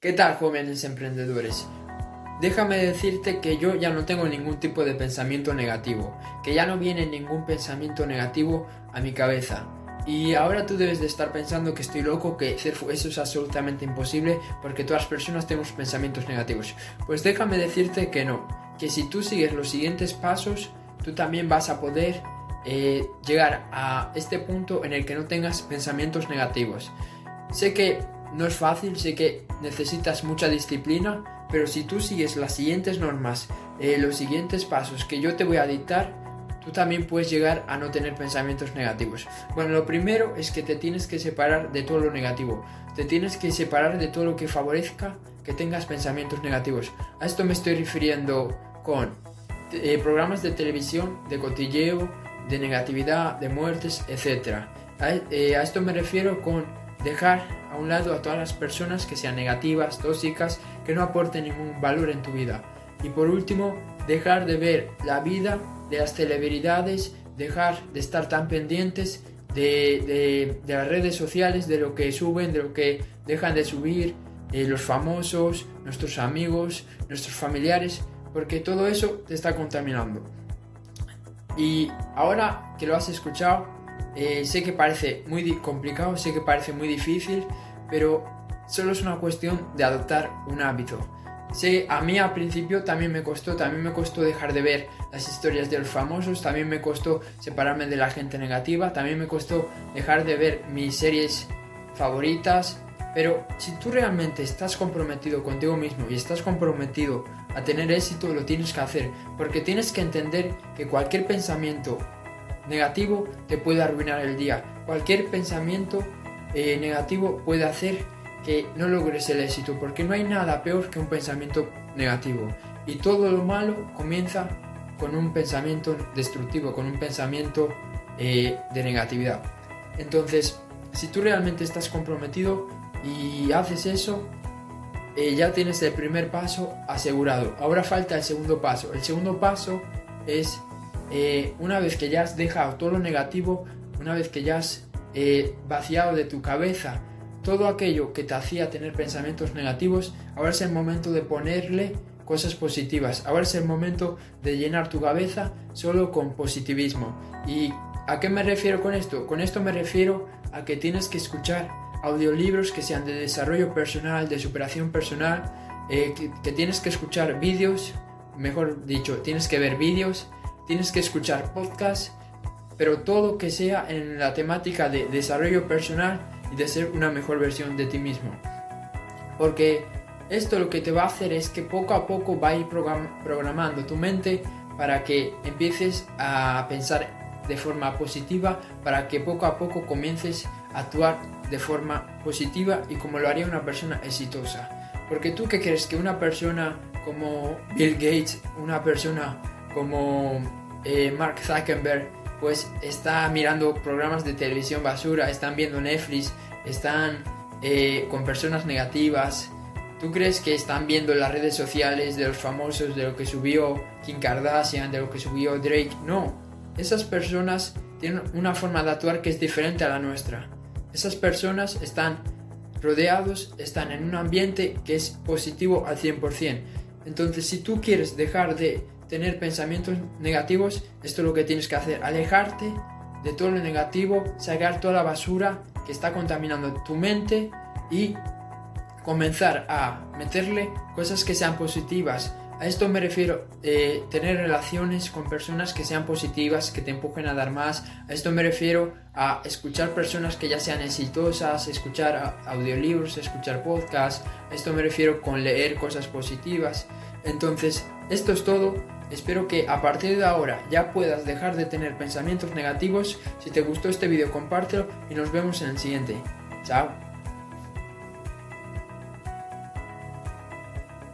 ¿Qué tal jóvenes emprendedores? Déjame decirte que yo ya no tengo ningún tipo de pensamiento negativo, que ya no viene ningún pensamiento negativo a mi cabeza. Y ahora tú debes de estar pensando que estoy loco, que eso es absolutamente imposible porque todas las personas tenemos pensamientos negativos. Pues déjame decirte que no, que si tú sigues los siguientes pasos, tú también vas a poder eh, llegar a este punto en el que no tengas pensamientos negativos. Sé que no es fácil, sé que necesitas mucha disciplina, pero si tú sigues las siguientes normas, eh, los siguientes pasos que yo te voy a dictar, tú también puedes llegar a no tener pensamientos negativos. Bueno, lo primero es que te tienes que separar de todo lo negativo. Te tienes que separar de todo lo que favorezca que tengas pensamientos negativos. A esto me estoy refiriendo con eh, programas de televisión, de cotilleo, de negatividad, de muertes, etc. Eh, a esto me refiero con dejar a un lado a todas las personas que sean negativas, tóxicas, que no aporten ningún valor en tu vida. Y por último, dejar de ver la vida de las celebridades, dejar de estar tan pendientes de, las redes sociales, de lo que suben, de lo que dejan de subir, eh, los famosos, nuestros amigos, nuestros familiares, porque todo eso te está contaminando. Y ahora que lo has escuchado, eh, sé que parece muy complicado, sé que parece muy difícil, pero solo es una cuestión de adoptar un hábito. Sé, a mí al principio también me costó, también me costó dejar de ver las historias de los famosos, también me costó separarme de la gente negativa, también me costó dejar de ver mis series favoritas, pero si tú realmente estás comprometido contigo mismo y estás comprometido a tener éxito, lo tienes que hacer, porque tienes que entender que cualquier pensamiento negativo te puede arruinar el día. Cualquier pensamiento eh, negativo puede hacer que no logres el éxito, porque no hay nada peor que un pensamiento negativo. Y todo lo malo comienza con un pensamiento destructivo, con un pensamiento eh, de negatividad. Entonces, si tú realmente estás comprometido y haces eso, eh, ya tienes el primer paso asegurado. Ahora falta el segundo paso. El segundo paso es eh, una vez que ya has dejado todo lo negativo, una vez que ya has eh, vaciado de tu cabeza todo aquello que te hacía tener pensamientos negativos, ahora es el momento de ponerle cosas positivas. Ahora es el momento de llenar tu cabeza solo con positivismo. ¿Y a qué me refiero con esto? Con esto me refiero a que tienes que escuchar audiolibros que sean de desarrollo personal, de superación personal, eh, que tienes que escuchar vídeos, mejor dicho, tienes que ver vídeos tienes que escuchar podcasts, pero todo que sea en la temática de desarrollo personal y de ser una mejor versión de ti mismo. Porque esto lo que te va a hacer es que poco a poco va a ir programando tu mente para que empieces a pensar de forma positiva, para que poco a poco comiences a actuar de forma positiva y como lo haría una persona exitosa. Porque tú que crees que una persona como Bill Gates, una persona como eh, Mark Zuckerberg pues está mirando programas de televisión basura, están viendo Netflix, están eh, con personas negativas. ¿Tú crees que están viendo las redes sociales de los famosos, de lo que subió Kim Kardashian, de lo que subió Drake? No, esas personas tienen una forma de actuar que es diferente a la nuestra. Esas personas están rodeados, están en un ambiente que es positivo al 100%. Entonces, si tú quieres dejar de tener pensamientos negativos, esto es lo que tienes que hacer, alejarte de todo lo negativo, sacar toda la basura que está contaminando tu mente y comenzar a meterle cosas que sean positivas. A esto me refiero eh, tener relaciones con personas que sean positivas, que te empujen a dar más. A esto me refiero a escuchar personas que ya sean exitosas, escuchar audiolibros, escuchar podcasts. A esto me refiero con leer cosas positivas. Entonces, esto es todo. Espero que a partir de ahora ya puedas dejar de tener pensamientos negativos. Si te gustó este vídeo compártelo y nos vemos en el siguiente. Chao.